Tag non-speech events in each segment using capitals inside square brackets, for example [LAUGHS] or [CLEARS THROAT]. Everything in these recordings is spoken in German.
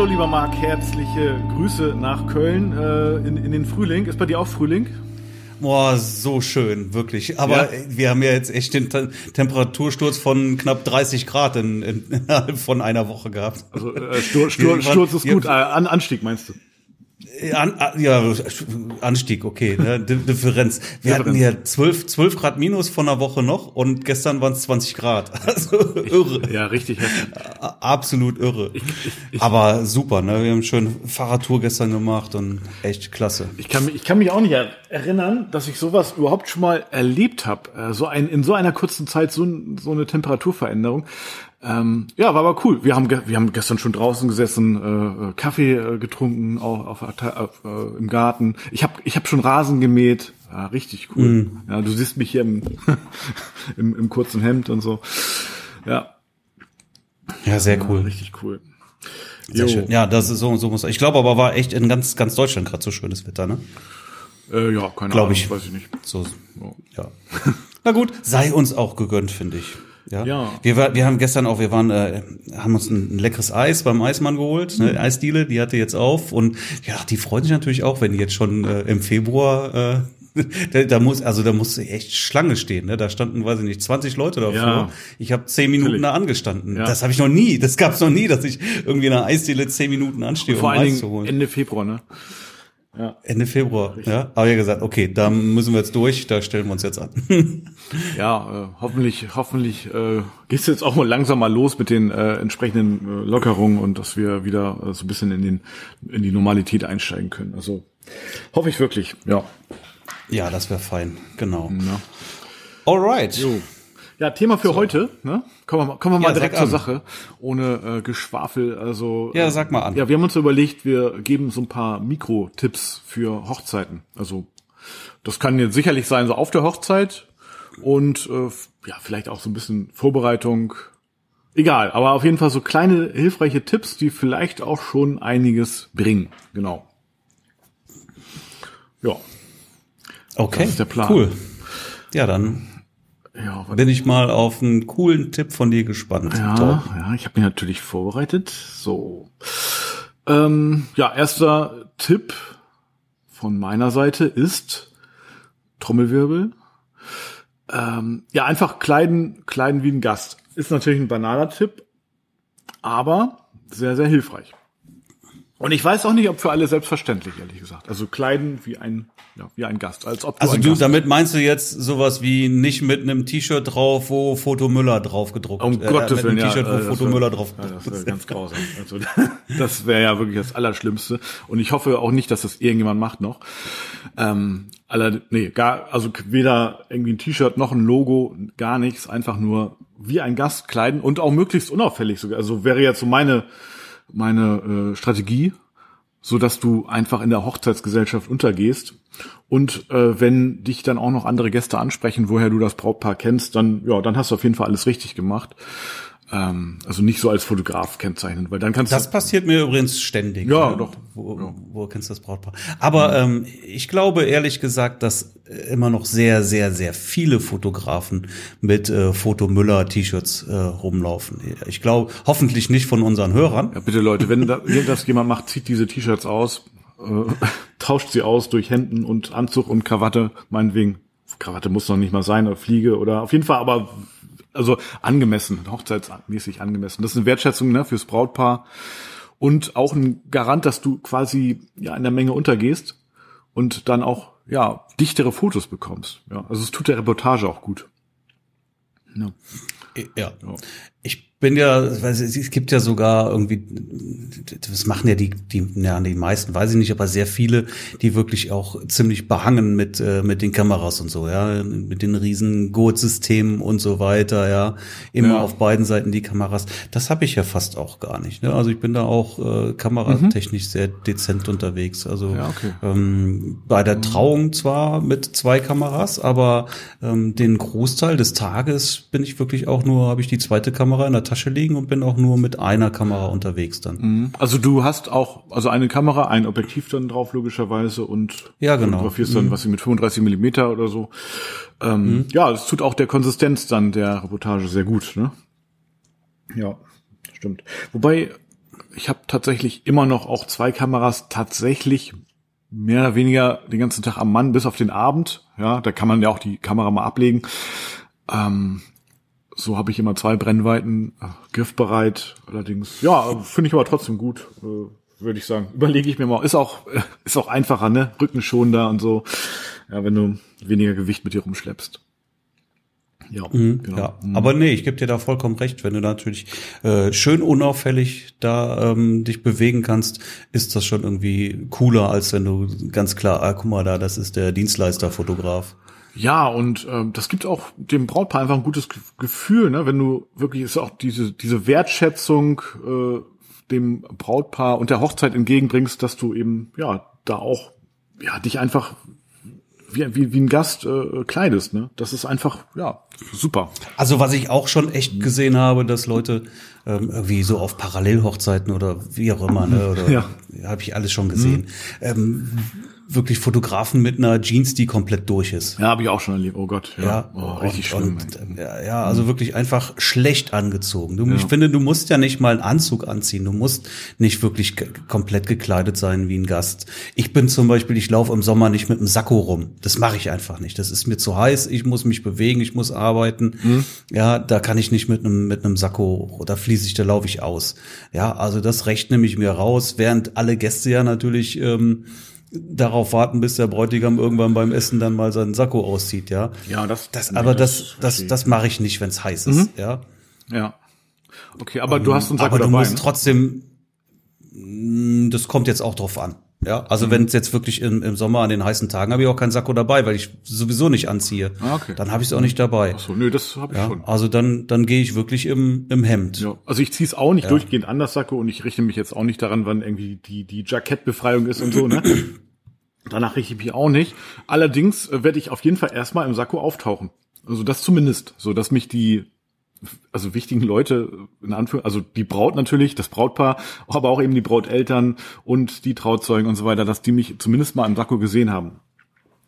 Hallo lieber Marc, herzliche Grüße nach Köln äh, in, in den Frühling. Ist bei dir auch Frühling? Boah, so schön, wirklich. Aber ja. wir haben ja jetzt echt den Te Temperatursturz von knapp 30 Grad in, in, innerhalb [LAUGHS] von einer Woche gehabt. Also äh, Stur, Stur, Sturz ist gut, äh, An, Anstieg meinst du? An, ja, Anstieg, okay, ne? Differenz. Wir hatten hier 12, 12 Grad minus von einer Woche noch und gestern waren es 20 Grad. [LAUGHS] Also irre. Ja, richtig. Absolut irre. Ich, ich, Aber super, ne? Wir haben schön Fahrradtour gestern gemacht und echt klasse. Ich kann, mich, ich kann mich auch nicht erinnern, dass ich sowas überhaupt schon mal erlebt habe. Äh, so ein, in so einer kurzen Zeit so, so eine Temperaturveränderung. Ähm, ja, war aber cool. Wir haben, wir haben gestern schon draußen gesessen, äh, äh Kaffee äh, getrunken, auch auf, auf, äh, im Garten. Ich habe ich hab schon Rasen gemäht. Ja, richtig cool. Mm. Ja, du siehst mich hier im, [LAUGHS] im, im kurzen Hemd und so. Ja. Ja, sehr cool. Ja, richtig cool. Sehr jo. schön. Ja, das ist so, so muss. Ich glaube aber war echt in ganz, ganz Deutschland gerade so schönes Wetter, ne? Äh, ja, keine Glaub Ahnung, ich. weiß ich nicht. So, ja. [LAUGHS] Na gut, sei uns auch gegönnt, finde ich. Ja. ja. Wir, war, wir haben gestern auch, wir waren, äh, haben uns ein, ein leckeres Eis beim Eismann geholt, ne, mhm. Eisdiele, die hatte jetzt auf und ja, die freuen sich natürlich auch, wenn die jetzt schon äh, im Februar äh, [LAUGHS] da, da muss, also da muss echt Schlange stehen. Ne? Da standen, weiß ich nicht, 20 Leute davor. Ja, ich habe zehn Minuten natürlich. da angestanden. Ja. Das habe ich noch nie. Das gab es noch nie, dass ich irgendwie in einer Eisdiele zehn Minuten anstehe, um Eis zu holen. Ende Februar, ne? Ja. Ende Februar, Richtig. ja. Aber ja gesagt, okay, da müssen wir jetzt durch, da stellen wir uns jetzt an. [LAUGHS] ja, äh, hoffentlich, hoffentlich äh, geht jetzt auch mal langsam mal los mit den äh, entsprechenden äh, Lockerungen und dass wir wieder äh, so ein bisschen in den in die Normalität einsteigen können. Also hoffe ich wirklich, ja. Ja, das wäre fein, genau. Ja. Alright. Jo. Ja, Thema für so. heute, ne? Kommen wir, kommen wir mal ja, direkt zur Sache, ohne äh, Geschwafel. Also ja, sag mal an. Ja, wir haben uns überlegt, wir geben so ein paar Mikro-Tipps für Hochzeiten. Also das kann jetzt sicherlich sein, so auf der Hochzeit und äh, ja, vielleicht auch so ein bisschen Vorbereitung. Egal, aber auf jeden Fall so kleine hilfreiche Tipps, die vielleicht auch schon einiges bringen. Genau. Ja. Okay. Das ist der Plan. Cool. Ja, dann ja, bin ich mal auf einen coolen Tipp von dir gespannt. Ja, Top. ja ich habe mich natürlich vorbereitet. So. Ähm, ja, erster Tipp von meiner Seite ist Trommelwirbel. Ähm, ja, einfach kleiden, kleiden wie ein Gast. Ist natürlich ein banaler Tipp, aber sehr, sehr hilfreich. Und ich weiß auch nicht, ob für alle selbstverständlich, ehrlich gesagt. Also kleiden wie ein, ja, wie ein Gast, als ob du Also du, Gast damit meinst du jetzt sowas wie nicht mit einem T-Shirt drauf, wo Foto Müller drauf gedruckt Um äh, Gottes Willen, ja. T-Shirt, wo äh, Foto wär, Müller drauf ja, Das wäre ganz grausam. Also, [LAUGHS] das wäre ja wirklich das Allerschlimmste. Und ich hoffe auch nicht, dass das irgendjemand macht noch. Ähm, aller, nee, gar, also weder irgendwie ein T-Shirt noch ein Logo, gar nichts, einfach nur wie ein Gast kleiden und auch möglichst unauffällig sogar. Also wäre jetzt so meine meine äh, Strategie, so dass du einfach in der Hochzeitsgesellschaft untergehst. Und äh, wenn dich dann auch noch andere Gäste ansprechen, woher du das Brautpaar kennst, dann ja, dann hast du auf jeden Fall alles richtig gemacht. Ähm, also nicht so als Fotograf kennzeichnen, weil dann kannst das du. Das passiert mir übrigens ständig. Ja, ne? doch. Wo, ja. wo kennst du das Brautpaar? Aber ja. ähm, ich glaube ehrlich gesagt, dass immer noch sehr, sehr, sehr viele Fotografen mit äh, Fotomüller-T-Shirts äh, rumlaufen. Ich glaube, hoffentlich nicht von unseren Hörern. Ja, bitte Leute, wenn, da, [LAUGHS] das jemand macht, zieht diese T-Shirts aus, äh, [LAUGHS] tauscht sie aus durch Hemden und Anzug und Krawatte, meinetwegen. Krawatte muss noch nicht mal sein, oder Fliege oder auf jeden Fall aber also angemessen, hochzeitsmäßig angemessen. Das ist eine Wertschätzung ne, fürs Brautpaar und auch ein Garant, dass du quasi ja in der Menge untergehst und dann auch ja dichtere Fotos bekommst. Ja, also es tut der Reportage auch gut. Ja. ja. ja. Ich bin ja, es gibt ja sogar irgendwie, das machen ja die, die, ja, die meisten, weiß ich nicht, aber sehr viele, die wirklich auch ziemlich behangen mit, äh, mit den Kameras und so, ja, mit den riesen Gurt-Systemen und so weiter, ja, immer ja. auf beiden Seiten die Kameras. Das habe ich ja fast auch gar nicht. Ne? Also ich bin da auch äh, kameratechnisch mhm. sehr dezent unterwegs. Also ja, okay. ähm, bei der. Trauung zwar mit zwei Kameras, aber ähm, den Großteil des Tages bin ich wirklich auch nur, habe ich die zweite Kamera in der Tasche liegen und bin auch nur mit einer Kamera unterwegs dann. Mhm. Also du hast auch, also eine Kamera, ein Objektiv dann drauf logischerweise und ja, genau. fotografierst dann, mhm. was sie mit 35 Millimeter oder so. Ähm, mhm. Ja, es tut auch der Konsistenz dann der Reportage sehr gut, ne? Ja, stimmt. Wobei, ich habe tatsächlich immer noch auch zwei Kameras tatsächlich mehr oder weniger den ganzen Tag am Mann bis auf den Abend. Ja, da kann man ja auch die Kamera mal ablegen. Ähm, so habe ich immer zwei Brennweiten äh, griffbereit. Allerdings, ja, finde ich aber trotzdem gut, äh, würde ich sagen. Überlege ich mir mal. Ist auch [LAUGHS] ist auch einfacher, ne? Rückenschonender und so. Ja, wenn du weniger Gewicht mit dir rumschleppst. Ja, mhm, genau. ja. Mhm. aber nee, ich gebe dir da vollkommen recht. Wenn du natürlich äh, schön unauffällig da ähm, dich bewegen kannst, ist das schon irgendwie cooler, als wenn du ganz klar, ah, guck mal da, das ist der Dienstleisterfotograf. Ja, und ähm, das gibt auch dem Brautpaar einfach ein gutes Gefühl, ne? wenn du wirklich ist auch diese diese Wertschätzung äh, dem Brautpaar und der Hochzeit entgegenbringst, dass du eben ja da auch ja dich einfach wie, wie, wie ein Gast äh, kleidest. Ne? Das ist einfach, ja, super. Also was ich auch schon echt gesehen habe, dass Leute ähm, irgendwie so auf Parallelhochzeiten oder wie auch immer, ne, oder [LAUGHS] ja. habe ich alles schon gesehen. Mhm. Ähm, wirklich Fotografen mit einer Jeans, die komplett durch ist. Ja, habe ich auch schon erlebt. Oh Gott, ja, ja oh, richtig und, schlimm. Und, ja, ja, also wirklich einfach schlecht angezogen. Du, ja. Ich finde, du musst ja nicht mal einen Anzug anziehen. Du musst nicht wirklich komplett gekleidet sein wie ein Gast. Ich bin zum Beispiel, ich laufe im Sommer nicht mit einem Sakko rum. Das mache ich einfach nicht. Das ist mir zu heiß. Ich muss mich bewegen. Ich muss arbeiten. Mhm. Ja, da kann ich nicht mit einem mit einem Sakko. Da fließe ich, da laufe ich aus. Ja, also das recht nehme ich mir raus, während alle Gäste ja natürlich ähm, darauf warten, bis der Bräutigam irgendwann beim Essen dann mal seinen Sakko auszieht, ja. Ja, das. das aber das, das, das, das mache ich nicht, wenn es heiß ist, mhm. ja. Ja. Okay, aber um, du hast einen Sakko aber dabei. Aber du musst ne? trotzdem, mm, das kommt jetzt auch drauf an. Ja, also mhm. wenn es jetzt wirklich im, im Sommer an den heißen Tagen habe ich auch keinen Sakko dabei, weil ich sowieso nicht anziehe. Ah, okay. Dann habe ich es auch nicht dabei. Ach so, nö, das habe ich ja, schon. Also dann dann gehe ich wirklich im im Hemd. Ja, also ich ziehe es auch nicht ja. durchgehend an das Sakko und ich richte mich jetzt auch nicht daran, wann irgendwie die die Jackettbefreiung ist und so, ne? [CLEARS THROAT] Danach richte ich mich auch nicht. Allerdings äh, werde ich auf jeden Fall erstmal im Sakko auftauchen. Also das zumindest, so dass mich die also wichtigen Leute in Anführung, also die Braut natürlich, das Brautpaar, aber auch eben die Brauteltern und die Trauzeugen und so weiter, dass die mich zumindest mal im Sakko gesehen haben.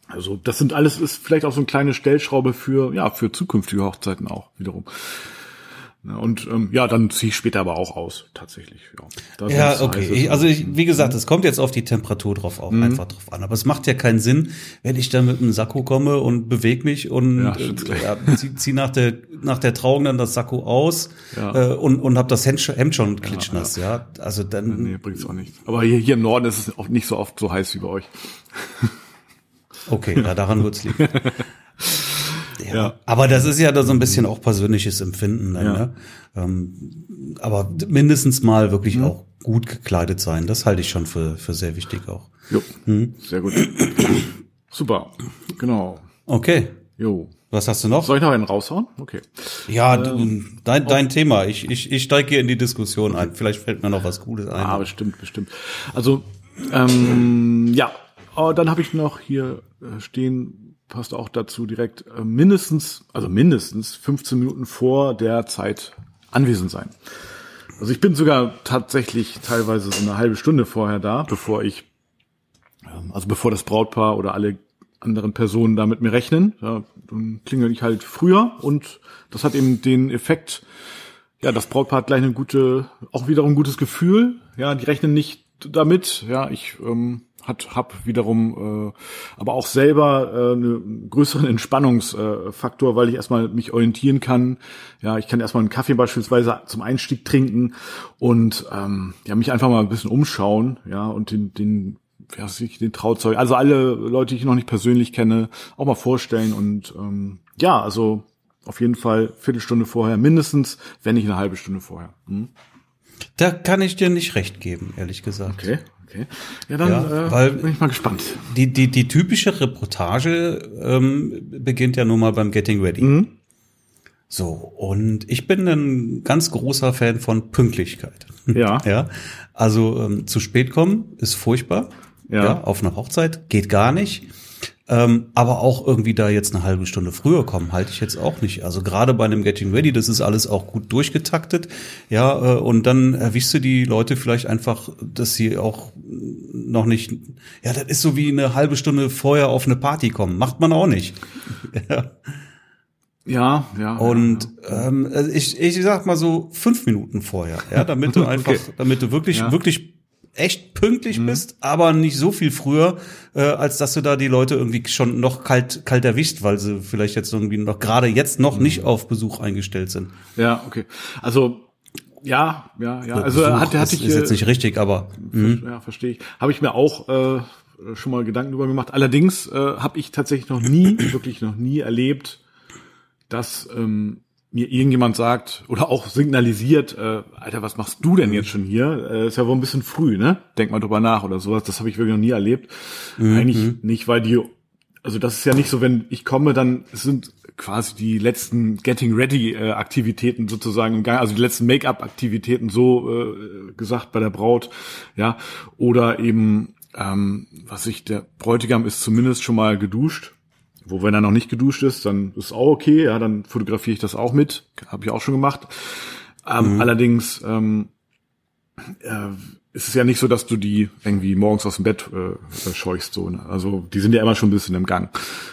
Also das sind alles ist vielleicht auch so eine kleine Stellschraube für ja für zukünftige Hochzeiten auch wiederum. Und ähm, ja, dann ziehe ich später aber auch aus, tatsächlich. Ja, ja okay. Ich, also ich, wie gesagt, es kommt jetzt auf die Temperatur drauf auch mhm. einfach drauf an. Aber es macht ja keinen Sinn, wenn ich dann mit einem Sakko komme und bewege mich und ja, äh, ja, zieh, zieh nach der nach der Trauung dann das Sakko aus ja. äh, und und hab das Hemd, schon klitschnass. Ja, also dann. Nee, bringt's auch nicht. Aber hier, hier im Norden ist es auch nicht so oft so heiß wie bei euch. Okay, ja, daran wird's liegen. [LAUGHS] Ja. ja. Aber das ist ja da so ein bisschen auch persönliches Empfinden. Dann, ja. ne? Ähm, aber mindestens mal wirklich mhm. auch gut gekleidet sein. Das halte ich schon für, für sehr wichtig auch. Jo. Mhm. Sehr gut. Super. Genau. Okay. Jo. Was hast du noch? Soll ich noch einen raushauen? Okay. Ja, ähm, dein, dein Thema. Ich, ich, ich steige hier in die Diskussion ein. Vielleicht fällt mir noch was Cooles ein. Ah, bestimmt, bestimmt. Also, ähm, ja, oh, dann habe ich noch hier äh, stehen passt auch dazu direkt äh, mindestens, also mindestens 15 Minuten vor der Zeit anwesend sein. Also ich bin sogar tatsächlich teilweise so eine halbe Stunde vorher da, bevor ich, ähm, also bevor das Brautpaar oder alle anderen Personen da mit mir rechnen. Ja, dann klingel ich halt früher und das hat eben den Effekt, ja, das Brautpaar hat gleich eine gute, auch wiederum ein gutes Gefühl. Ja, die rechnen nicht damit. Ja, ich ähm, hat hab wiederum äh, aber auch selber äh, einen größeren Entspannungsfaktor, weil ich erstmal mich orientieren kann. Ja, ich kann erstmal einen Kaffee beispielsweise zum Einstieg trinken und ähm, ja mich einfach mal ein bisschen umschauen, ja und den den ja, ich, den Trauzeug, also alle Leute, die ich noch nicht persönlich kenne, auch mal vorstellen und ähm, ja, also auf jeden Fall Viertelstunde vorher mindestens, wenn nicht eine halbe Stunde vorher. Hm? Da kann ich dir nicht recht geben, ehrlich gesagt. Okay. Okay. Ja, dann ja, äh, weil bin ich mal gespannt. Die, die, die typische Reportage ähm, beginnt ja nun mal beim Getting Ready. Mhm. So, und ich bin ein ganz großer Fan von Pünktlichkeit. [LAUGHS] Ja. ja. Also ähm, zu spät kommen ist furchtbar. Ja. ja. Auf einer Hochzeit geht gar nicht. Ähm, aber auch irgendwie da jetzt eine halbe Stunde früher kommen, halte ich jetzt auch nicht. Also gerade bei einem Getting Ready, das ist alles auch gut durchgetaktet. Ja, äh, und dann erwischst du die Leute vielleicht einfach, dass sie auch noch nicht, ja, das ist so wie eine halbe Stunde vorher auf eine Party kommen. Macht man auch nicht. [LAUGHS] ja. Ja, ja. Und ja, ja. Ähm, also ich, ich sag mal so fünf Minuten vorher, ja, damit du [LAUGHS] einfach, okay. damit du wirklich, ja. wirklich echt pünktlich mhm. bist, aber nicht so viel früher, äh, als dass du da die Leute irgendwie schon noch kalt, kalt erwischt, weil sie vielleicht jetzt irgendwie noch gerade jetzt noch mhm. nicht auf Besuch eingestellt sind. Ja, okay. Also ja, ja, ja. Also Besuch hatte, hatte ist, ich ist jetzt nicht richtig, aber mh. ja, verstehe ich. Habe ich mir auch äh, schon mal Gedanken drüber gemacht. Allerdings äh, habe ich tatsächlich noch nie, [CLEARS THROAT] wirklich noch nie erlebt, dass ähm, mir irgendjemand sagt oder auch signalisiert, äh, Alter, was machst du denn jetzt schon hier? Äh, ist ja wohl ein bisschen früh, ne? Denk mal drüber nach oder sowas. Das habe ich wirklich noch nie erlebt. Mhm. Eigentlich nicht, weil die, also das ist ja nicht so, wenn ich komme, dann sind quasi die letzten Getting Ready äh, Aktivitäten sozusagen im Gang, also die letzten Make-up Aktivitäten so äh, gesagt bei der Braut, ja, oder eben ähm, was ich der Bräutigam ist zumindest schon mal geduscht wo wenn er noch nicht geduscht ist, dann ist auch okay, ja, dann fotografiere ich das auch mit, habe ich auch schon gemacht. Ähm, mhm. Allerdings ähm, äh, ist es ja nicht so, dass du die irgendwie morgens aus dem Bett äh, scheuchst, so. Ne? Also die sind ja immer schon ein bisschen im Gang.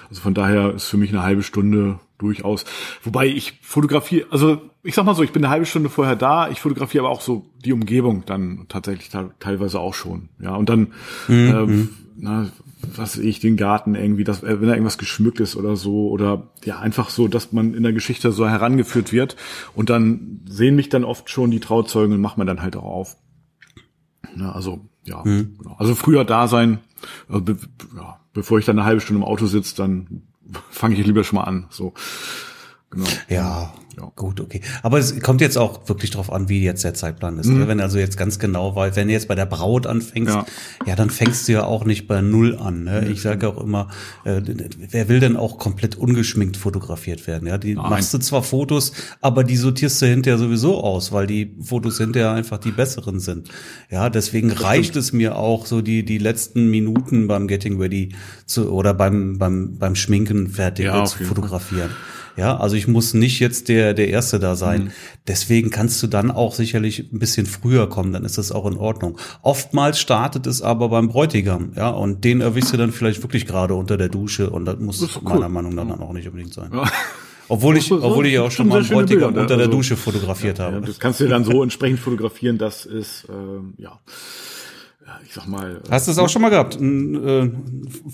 Also von daher ist für mich eine halbe Stunde durchaus. Wobei ich fotografiere, also ich sag mal so, ich bin eine halbe Stunde vorher da, ich fotografiere aber auch so die Umgebung dann tatsächlich teilweise auch schon. Ja, und dann mhm. äh, na, was ich, den Garten irgendwie, dass, äh, wenn da irgendwas geschmückt ist oder so, oder ja, einfach so, dass man in der Geschichte so herangeführt wird und dann sehen mich dann oft schon die Trauzeugen und machen wir dann halt auch auf. Ja, also, ja, mhm. genau. also früher da sein, also, be ja, bevor ich dann eine halbe Stunde im Auto sitze, dann [LAUGHS] fange ich lieber schon mal an, so. Genau. Ja, ja, gut, okay. Aber es kommt jetzt auch wirklich drauf an, wie jetzt der Zeitplan ist. Mhm. Wenn also jetzt ganz genau, weil wenn du jetzt bei der Braut anfängst, ja, ja dann fängst du ja auch nicht bei Null an. Ne? Ich sage auch immer, äh, wer will denn auch komplett ungeschminkt fotografiert werden? Ja, die Nein. machst du zwar Fotos, aber die sortierst du hinterher sowieso aus, weil die Fotos hinterher einfach die besseren sind. Ja, deswegen das reicht stimmt. es mir auch so die die letzten Minuten beim Getting Ready zu oder beim beim beim Schminken fertig ja, zu fotografieren. Fall. Ja, also ich muss nicht jetzt der, der Erste da sein. Mhm. Deswegen kannst du dann auch sicherlich ein bisschen früher kommen, dann ist das auch in Ordnung. Oftmals startet es aber beim Bräutigam, ja, und den erwischst du dann vielleicht wirklich gerade unter der Dusche und das muss das cool. meiner Meinung nach dann auch nicht unbedingt sein. Ja. Obwohl ich, obwohl ich auch schon mal einen Bräutigam unter der also, Dusche fotografiert ja, habe. Ja, das kannst du dann so entsprechend fotografieren, das ist, ähm, ja ich sag mal. Hast du es auch schon mal gehabt? Ein äh,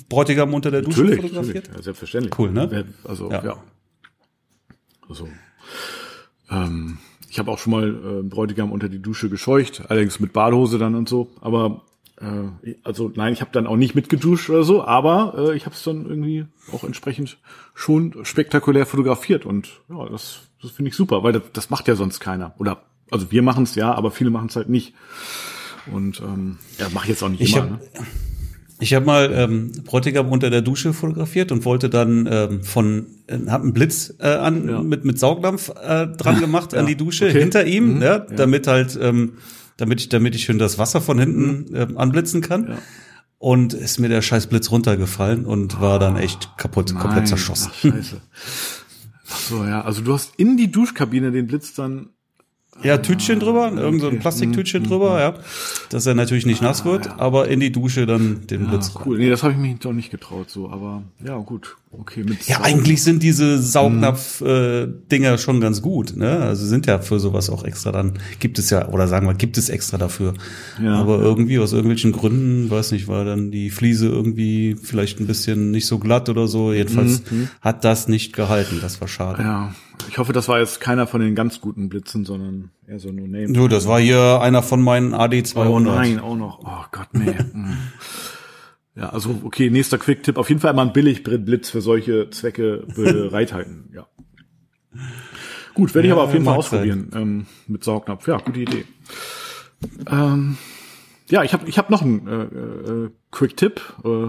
Bräutigam unter der Dusche natürlich, fotografiert? Natürlich, ja, selbstverständlich. Cool, ne? Also, ja. ja. Also, ähm, ich habe auch schon mal äh, Bräutigam unter die Dusche gescheucht, allerdings mit Badehose dann und so. Aber äh, also nein, ich habe dann auch nicht mitgeduscht oder so, aber äh, ich habe es dann irgendwie auch entsprechend schon spektakulär fotografiert und ja, das, das finde ich super, weil das, das macht ja sonst keiner. Oder also wir machen es ja, aber viele machen es halt nicht. Und ähm, ja, mache ich jetzt auch nicht ich immer. Hab, ne? Ich habe mal ähm, Bräutigam unter der Dusche fotografiert und wollte dann ähm, von äh, hab einen Blitz äh, an ja. mit mit Saugdampf äh, dran gemacht [LAUGHS] ja. an die Dusche okay. hinter ihm, mhm. ja, damit halt ähm, damit ich damit ich schön das Wasser von hinten mhm. äh, anblitzen kann. Und ist mir der scheiß Blitz runtergefallen und war dann echt kaputt, Nein. komplett zerschossen. Ach, scheiße. [LAUGHS] Ach so, ja. Also du hast in die Duschkabine den Blitz dann ja, Tütchen drüber, ah, irgend so ein Plastiktütchen mhm. drüber, ja. Dass er natürlich nicht nass wird, ah, aber in die Dusche dann den ja, Blitz cool. Nee, das habe ich mich doch nicht getraut so, aber ja, gut. Okay, mit Ja, eigentlich sind diese Saugnapf-Dinger äh, schon ganz gut, ne? Also sind ja für sowas auch extra dann, gibt es ja, oder sagen wir, gibt es extra dafür. Ja, Aber irgendwie aus irgendwelchen Gründen, weiß nicht, war dann die Fliese irgendwie vielleicht ein bisschen nicht so glatt oder so. Jedenfalls mhm. hat das nicht gehalten. Das war schade. Ja. Ich hoffe, das war jetzt keiner von den ganz guten Blitzen, sondern eher so nur Name. Du, das war hier einer von meinen AD200. Oh nein, auch noch. Oh Gott, nee. Mhm. [LAUGHS] Ja, also okay, nächster Quick-Tipp. Auf jeden Fall mal ein Billig-Blitz für solche Zwecke bereithalten. [LAUGHS] ja. Gut, werde ich aber auf jeden Fall ausprobieren ähm, mit Saugnapf. Ja, gute Idee. Ähm, ja, ich habe ich hab noch einen äh, äh, Quick-Tipp, äh,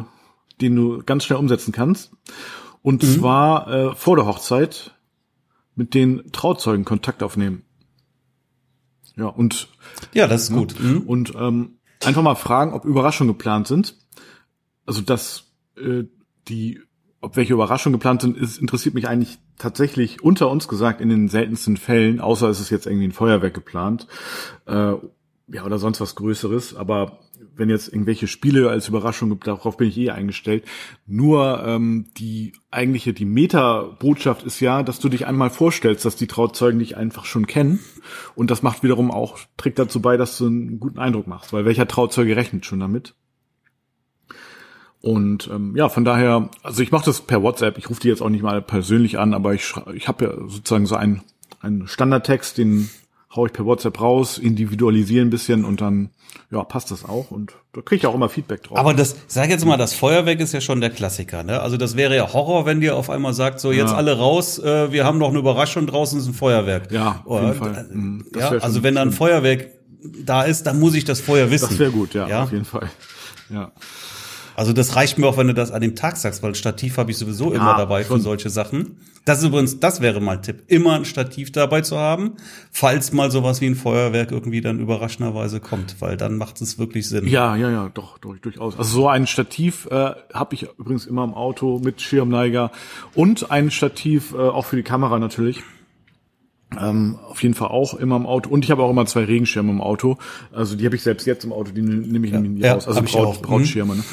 den du ganz schnell umsetzen kannst. Und mhm. zwar äh, vor der Hochzeit mit den Trauzeugen Kontakt aufnehmen. Ja, und ja, das ist gut. Mhm. Und ähm, einfach mal fragen, ob Überraschungen geplant sind also dass äh, die, ob welche Überraschungen geplant sind, ist, interessiert mich eigentlich tatsächlich unter uns gesagt in den seltensten Fällen, außer es ist jetzt irgendwie ein Feuerwerk geplant. Äh, ja, oder sonst was Größeres, aber wenn jetzt irgendwelche Spiele als Überraschung gibt, darauf bin ich eh eingestellt. Nur ähm, die eigentliche, die Meta-Botschaft ist ja, dass du dich einmal vorstellst, dass die Trauzeugen dich einfach schon kennen. Und das macht wiederum auch, trägt dazu bei, dass du einen guten Eindruck machst, weil welcher Trauzeuge rechnet schon damit? Und ähm, ja, von daher, also ich mache das per WhatsApp, ich rufe die jetzt auch nicht mal persönlich an, aber ich, ich habe ja sozusagen so einen, einen Standardtext, den hau ich per WhatsApp raus, individualisiere ein bisschen und dann ja, passt das auch und da kriege ich auch immer Feedback drauf. Aber das, sag jetzt mal, das Feuerwerk ist ja schon der Klassiker, ne? Also das wäre ja Horror, wenn dir auf einmal sagt, so jetzt ja. alle raus, äh, wir haben noch eine Überraschung, draußen ist ein Feuerwerk. Ja, auf jeden Fall. Mhm. Ja, also wenn da ein Feuerwerk da ist, dann muss ich das vorher wissen. Das wäre gut, ja, ja, auf jeden Fall. Ja. Also das reicht mir auch, wenn du das an dem Tag sagst, weil Stativ habe ich sowieso immer dabei schon. für solche Sachen. Das ist übrigens, das wäre mal ein Tipp, immer ein Stativ dabei zu haben, falls mal sowas wie ein Feuerwerk irgendwie dann überraschenderweise kommt, weil dann macht es wirklich Sinn. Ja, ja, ja, doch, doch durchaus. Also so ein Stativ äh, habe ich übrigens immer im Auto mit Schirmneiger und ein Stativ äh, auch für die Kamera natürlich. Ähm, auf jeden Fall auch immer im Auto. Und ich habe auch immer zwei Regenschirme im Auto. Also die habe ich selbst jetzt im Auto, die nehme ich ja, nie raus. Also Braut, Brautschirme. Mhm. Ne?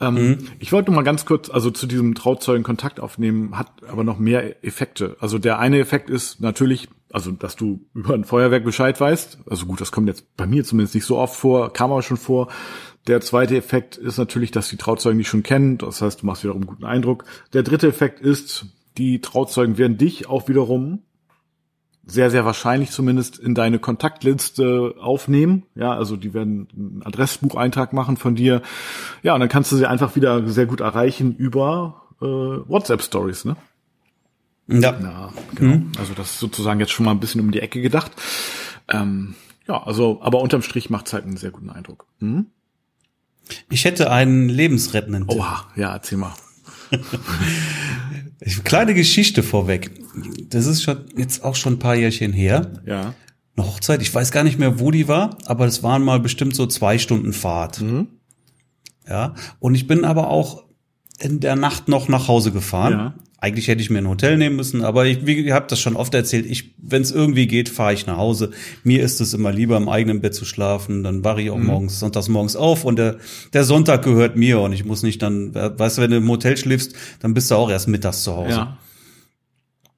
Ähm, mhm. Ich wollte mal ganz kurz, also zu diesem Trauzeugen Kontakt aufnehmen, hat aber noch mehr Effekte. Also der eine Effekt ist natürlich, also dass du über ein Feuerwerk Bescheid weißt. Also gut, das kommt jetzt bei mir zumindest nicht so oft vor, kam aber schon vor. Der zweite Effekt ist natürlich, dass die Trauzeugen dich schon kennen. Das heißt, du machst wiederum einen guten Eindruck. Der dritte Effekt ist, die Trauzeugen werden dich auch wiederum sehr, sehr wahrscheinlich zumindest in deine Kontaktliste aufnehmen. Ja, also die werden einen Adressbucheintrag machen von dir. Ja, und dann kannst du sie einfach wieder sehr gut erreichen über äh, WhatsApp Stories, ne? Ja. ja genau. Mhm. Also das ist sozusagen jetzt schon mal ein bisschen um die Ecke gedacht. Ähm, ja, also, aber unterm Strich macht es halt einen sehr guten Eindruck. Mhm. Ich hätte einen lebensrettenden Tipp. Oha, ja, erzähl mal. [LAUGHS] Kleine Geschichte vorweg. Das ist schon jetzt auch schon ein paar Jährchen her. Ja. Eine Hochzeit. Ich weiß gar nicht mehr, wo die war, aber es waren mal bestimmt so zwei Stunden Fahrt. Mhm. Ja. Und ich bin aber auch in der Nacht noch nach Hause gefahren. Ja. Eigentlich hätte ich mir ein Hotel nehmen müssen, aber ich, wie ich habe das schon oft erzählt, ich, wenn es irgendwie geht, fahre ich nach Hause. Mir ist es immer lieber, im eigenen Bett zu schlafen. Dann wache ich auch mhm. morgens, sonntags morgens auf und der, der Sonntag gehört mir und ich muss nicht dann, weißt du, wenn du im Hotel schläfst, dann bist du auch erst mittags zu Hause. Ja.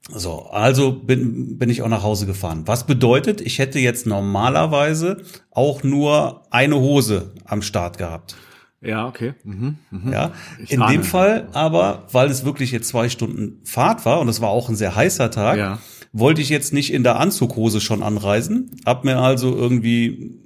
So, also bin, bin ich auch nach Hause gefahren. Was bedeutet, ich hätte jetzt normalerweise auch nur eine Hose am Start gehabt. Ja, okay. Mhm, mh. Ja, ich in ahne. dem Fall aber, weil es wirklich jetzt zwei Stunden Fahrt war und es war auch ein sehr heißer Tag, ja. wollte ich jetzt nicht in der Anzughose schon anreisen, hab mir also irgendwie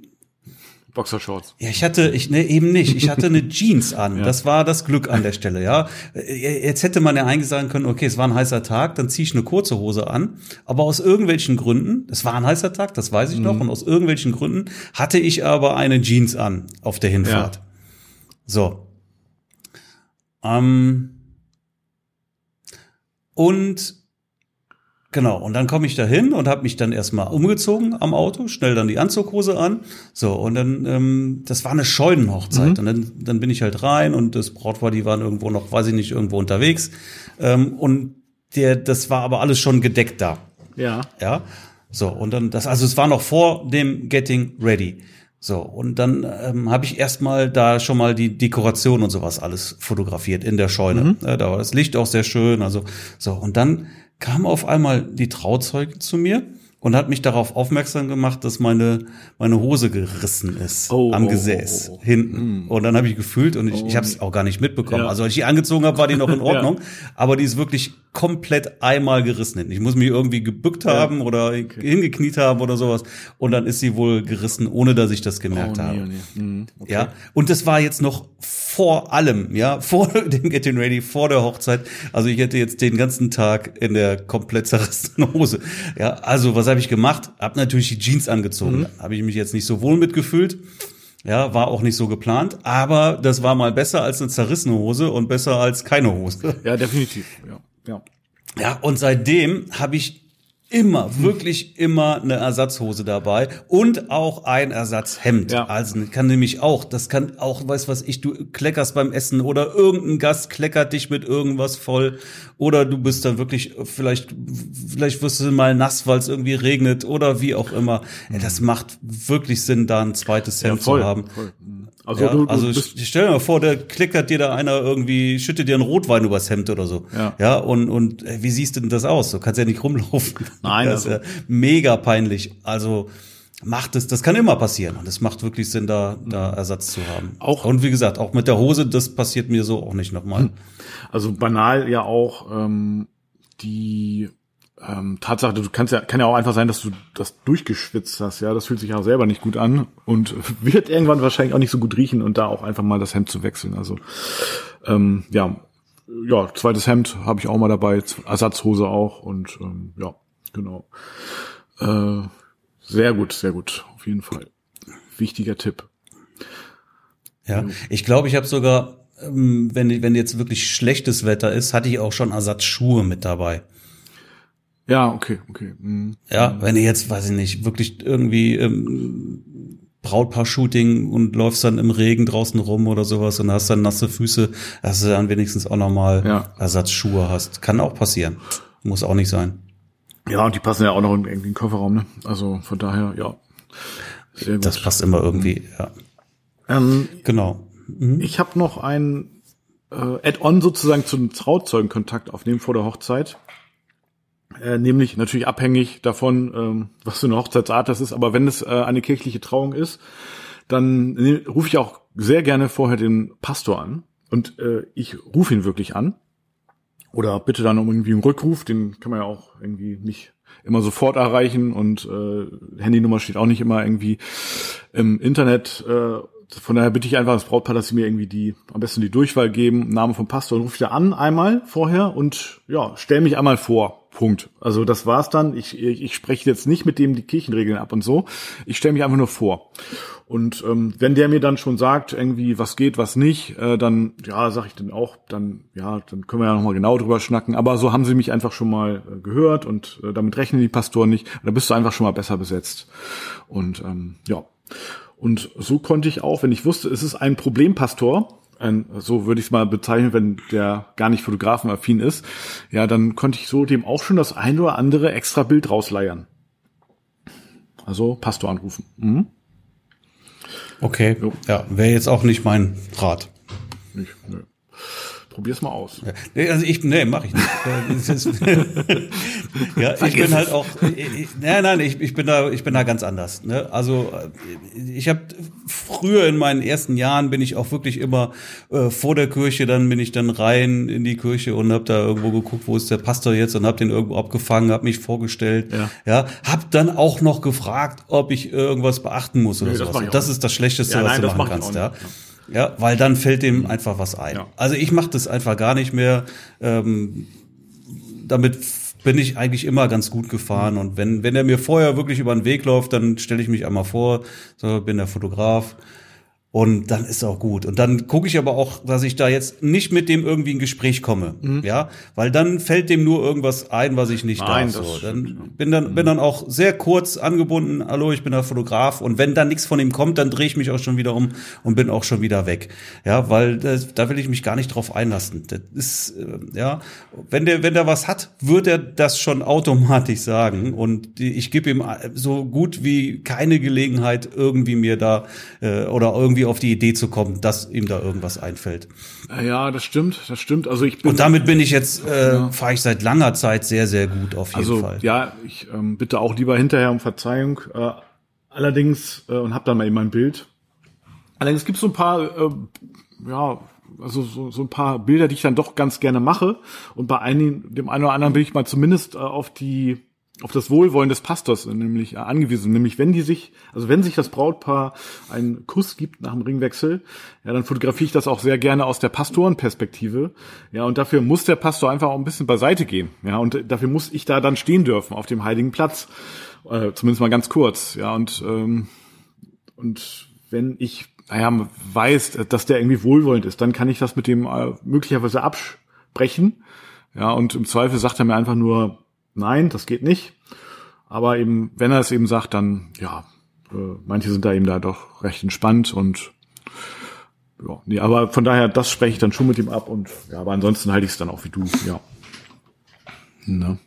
Boxershorts. Ja, ich hatte, ich ne, eben nicht. Ich hatte eine [LAUGHS] Jeans an. ja. Das war das Glück an der Stelle, ja. Jetzt hätte man ja eigentlich sagen können, okay, es war ein heißer Tag, dann ziehe ich eine kurze Hose an. Aber aus irgendwelchen Gründen, das war ein heißer Tag, das weiß ich mhm. noch, und aus irgendwelchen Gründen hatte ich aber eine Jeans an auf der Hinfahrt. Ja. So. Ähm, und genau, und dann komme ich da hin und habe mich dann erstmal umgezogen am Auto, schnell dann die Anzughose an. So, und dann, ähm, das war eine Scheunenhochzeit. Mhm. Und dann, dann bin ich halt rein und das Brautpaar, die waren irgendwo noch, weiß ich nicht, irgendwo unterwegs. Ähm, und der, das war aber alles schon gedeckt da. Ja. Ja. So, und dann, das, also es war noch vor dem Getting Ready. So, und dann ähm, habe ich erstmal da schon mal die Dekoration und sowas alles fotografiert in der Scheune. Mhm. Ja, da war das Licht auch sehr schön. Also so, und dann kam auf einmal die Trauzeuge zu mir und hat mich darauf aufmerksam gemacht, dass meine meine Hose gerissen ist oh, am oh, Gesäß oh, oh, hinten. Mm. Und dann habe ich gefühlt und ich, ich habe es oh. auch gar nicht mitbekommen. Ja. Also als ich die angezogen habe, war die noch in [LAUGHS] Ordnung, ja. aber die ist wirklich komplett einmal gerissen hinten. Ich muss mich irgendwie gebückt ja. haben oder okay. hingekniet haben oder sowas und dann ist sie wohl gerissen, ohne dass ich das gemerkt oh, nee, habe. Nee. Mm, okay. Ja, und das war jetzt noch vor allem, ja, [LAUGHS] vor dem Getting Ready, vor der Hochzeit. Also ich hätte jetzt den ganzen Tag in der komplett zerrissenen Hose. Ja, also was habe ich gemacht? Hab natürlich die Jeans angezogen. Mhm. Habe ich mich jetzt nicht so wohl mitgefühlt. Ja, war auch nicht so geplant, aber das war mal besser als eine zerrissene Hose und besser als keine Hose. Ja, definitiv. Ja, ja. ja und seitdem habe ich immer, wirklich immer eine Ersatzhose dabei und auch ein Ersatzhemd. Ja. Also kann nämlich auch, das kann auch, weiß was ich, du kleckerst beim Essen oder irgendein Gast kleckert dich mit irgendwas voll oder du bist dann wirklich, vielleicht, vielleicht wirst du mal nass, weil es irgendwie regnet oder wie auch immer. Ja, das macht wirklich Sinn, da ein zweites Hemd voll, zu haben. voll. Also, Ja, du, du also stell dir mal vor, der klickert dir da einer irgendwie, schüttet dir einen Rotwein übers Hemd oder so. Ja. ja und, und äh, wie siehst du denn das aus? Du kannst ja nicht rumlaufen. [LAUGHS] Nein, das ist also- ja mega peinlich. Also macht es, das kann immer passieren. Und es macht wirklich Sinn, da, da Ersatz zu haben. Auch- und wie gesagt, auch mit der Hose, das passiert mir so auch nicht nochmal. also banal ja auch ähm, die ähm, Tatsache, du kannst ja, kann ja auch einfach sein, dass du das durchgeschwitzt hast, ja, das fühlt sich ja selber nicht gut an und [LAUGHS] wird irgendwann wahrscheinlich auch nicht so gut riechen und da auch einfach mal das Hemd zu wechseln. Also ähm, ja, ja, zweites Hemd habe ich auch mal dabei, Ersatzhose auch und ähm, ja, genau. Äh, sehr gut, sehr gut, auf jeden Fall. Wichtiger Tipp. Ja, ich glaube, ich habe sogar, ähm, wenn, wenn jetzt wirklich schlechtes Wetter ist, hatte ich auch schon Ersatzschuhe mit dabei. Ja, okay, okay. Mhm. Ja, wenn du jetzt, weiß ich nicht, wirklich irgendwie ähm, Brautpaar-Shooting und läufst dann im Regen draußen rum oder sowas und hast dann nasse Füße, dass du dann wenigstens auch nochmal Ja. Ersatzschuhe hast. Kann auch passieren. Muss auch nicht sein. Ja, und die passen ja auch noch in in den Kofferraum, ne? Also von daher, ja. Das passt immer irgendwie, ja. ähm, Genau. Mhm. ich habe noch ein äh, Add-on sozusagen zum Trauzeugenkontakt aufnehmen vor der Hochzeit. Äh, nämlich natürlich abhängig davon, ähm, was für eine Hochzeitsart das ist. Aber wenn es äh, eine kirchliche Trauung ist, dann ne, rufe ich auch sehr gerne vorher den Pastor an. Und äh, ich rufe ihn wirklich an. Oder bitte dann um irgendwie einen Rückruf, den kann man ja auch irgendwie nicht immer sofort erreichen und äh, Handynummer steht auch nicht immer irgendwie im Internet. Äh, von daher bitte ich einfach das Brautpaar, dass sie mir irgendwie die am besten die Durchwahl geben, Namen vom Pastor und rufe ich da an einmal vorher und ja, stell mich einmal vor. Punkt. Also das war's dann. Ich, ich, ich spreche jetzt nicht mit dem die Kirchenregeln ab und so. Ich stelle mich einfach nur vor. Und ähm, wenn der mir dann schon sagt, irgendwie was geht, was nicht, äh, dann ja, sag ich dann auch, dann ja, dann können wir ja noch mal genau drüber schnacken. Aber so haben sie mich einfach schon mal äh, gehört und äh, damit rechnen die Pastoren nicht. Da bist du einfach schon mal besser besetzt. Und ähm, ja. Und so konnte ich auch, wenn ich wusste, es ist ein Problempastor, ein, so würde ich es mal bezeichnen, wenn der gar nicht fotografenaffin ist, ja, dann konnte ich so dem auch schon das ein oder andere extra Bild rausleiern. Also Pastor anrufen. Mhm. Okay. Jo. Ja, wäre jetzt auch nicht mein Rat. Nicht, nö. Probier's mal aus. Nee, also ich, nee, mach ich nicht. [LAUGHS] Das ist- [LAUGHS] ja, ich bin halt auch, ich, nein, nein, ich, ich bin da, ich bin da ganz anders. Ne? Also äh, ich habe früher in meinen ersten Jahren bin ich auch wirklich immer äh, vor der Kirche, dann bin ich dann rein in die Kirche und habe da irgendwo geguckt, wo ist der Pastor jetzt und habe den irgendwo abgefangen, habe mich vorgestellt, Ja. ja, habe dann auch noch gefragt, ob ich irgendwas beachten muss oder Nee, das sowas. das auch ist das Schlechteste, Ja, was nein, du das machen kannst, ja. nicht. Ja, weil dann fällt dem einfach was ein. Ja. Also ich mache das einfach gar nicht mehr. Ähm, damit bin ich eigentlich immer ganz gut gefahren. Und wenn, wenn er mir vorher wirklich über den Weg läuft, dann stelle ich mich einmal vor, so bin der Fotograf. Und dann ist auch gut. Und dann gucke ich aber auch, dass ich da jetzt nicht mit dem irgendwie in Gespräch komme. Ja, weil dann fällt dem nur irgendwas ein, was ich nicht Mhm. Nein, darf. So. Dann bin dann, bin dann auch sehr kurz angebunden. Hallo, ich bin der Fotograf. Und wenn dann nichts von ihm kommt, dann drehe ich mich auch schon wieder um und bin auch schon wieder weg. Ja, weil das, da will ich mich gar nicht drauf einlassen. Das ist, äh, ja, wenn der, wenn der was hat, wird er das schon automatisch sagen. Und ich gebe ihm so gut wie keine Gelegenheit, irgendwie mir da äh, oder irgendwie auf die Idee zu kommen, dass ihm da irgendwas einfällt. Ja, das stimmt, das stimmt. Also ich bin Und damit bin ich jetzt, äh, fahre ich seit langer Zeit sehr, sehr gut auf jeden also Fall. ja, ich ähm, bitte auch lieber hinterher um Verzeihung. Äh, allerdings äh, und hab dann mal eben ein Bild. Allerdings gibt es so ein paar, äh, ja, also so, so ein paar Bilder, die ich dann doch ganz gerne mache. Und bei einigen, dem einen oder anderen bin ich mal zumindest äh, auf die auf das Wohlwollen des Pastors äh, nämlich äh, angewiesen. Nämlich wenn die sich, also wenn sich das Brautpaar einen Kuss gibt nach dem Ringwechsel, ja, dann fotografiere ich das auch sehr gerne aus der Pastorenperspektive. Ja, und dafür muss der Pastor einfach auch ein bisschen beiseite gehen. Ja, und dafür muss ich da dann stehen dürfen auf dem heiligen Platz. Äh, zumindest mal ganz kurz. Ja, und ähm, und wenn ich, naja, weiß, dass der irgendwie wohlwollend ist, dann kann ich das mit dem äh, möglicherweise absprechen. Ja, und im Zweifel sagt er mir einfach nur, nein, das geht nicht. Aber eben, wenn er es eben sagt, dann ja, äh, manche sind da eben da doch recht entspannt und ja, nee, aber von daher, das spreche ich dann schon mit ihm ab und ja, aber ansonsten halte ich es dann auch wie du, ja. Ne?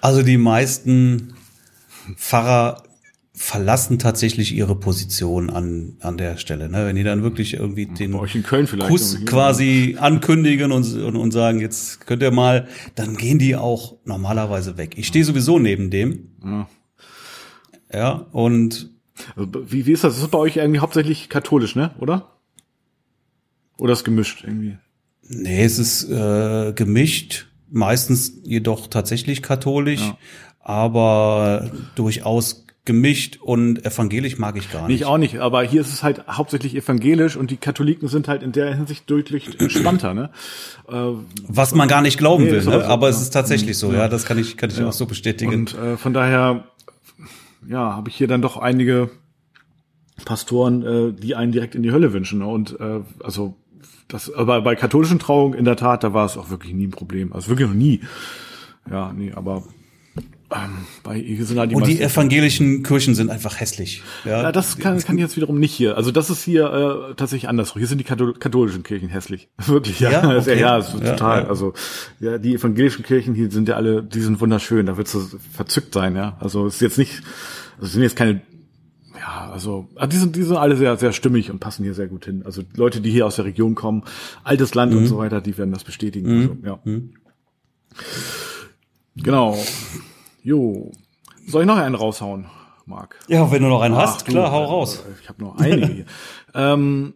Also die meisten Pfarrer verlassen tatsächlich ihre Position an, an der Stelle. Ne? Wenn die dann wirklich irgendwie den Kuss quasi ankündigen und, und, und sagen, jetzt könnt ihr mal, dann gehen die auch normalerweise weg. Ich stehe sowieso neben dem. Ja, ja und also, wie, wie ist das? Das ist bei euch irgendwie hauptsächlich katholisch, ne? Oder? Oder ist gemischt irgendwie? Nee, es ist äh, gemischt, meistens jedoch tatsächlich katholisch, ja. aber durchaus gemischt und evangelisch mag ich gar nicht. Ich auch nicht, aber hier ist es halt hauptsächlich evangelisch und die Katholiken sind halt in der Hinsicht deutlich [CLEARS THROAT] entspannter, ne? Äh, Was man gar nicht glauben nee, will, ne? aber es ist tatsächlich so, ja, ja das kann ich kann ich ja. auch so bestätigen. Und äh, von daher ja, habe ich hier dann doch einige Pastoren, äh, die einen direkt in die Hölle wünschen ne? und äh, also das aber bei katholischen Trauungen in der Tat, da war es auch wirklich nie ein Problem, also wirklich noch nie. Ja, nee, aber ähm, bei sind halt die Und die evangelischen Kirchen sind einfach hässlich. Ja, ja das kann, kann ich jetzt wiederum nicht hier. Also das ist hier äh, tatsächlich andersrum. Hier sind die katholischen Kirchen hässlich. [LAUGHS] Wirklich, ja. Ja, [LAUGHS] okay. ja, ist ja, total. Ja. Also ja, die evangelischen Kirchen hier sind ja alle, die sind wunderschön. Da wird du verzückt sein, ja. Also es ist jetzt nicht, also sind jetzt keine ja, also ah, die sind, die sind alle sehr, sehr stimmig und passen hier sehr gut hin. Also Leute, die hier aus der Region kommen, altes Land mhm. und so weiter, die werden das bestätigen. Mhm. Also, ja. Mhm. Genau. Jo. Soll ich noch einen raushauen, Marc? Ja, wenn du noch einen Ach, hast, klar, hau raus. Äh, ich habe noch einige hier. [LAUGHS] ähm,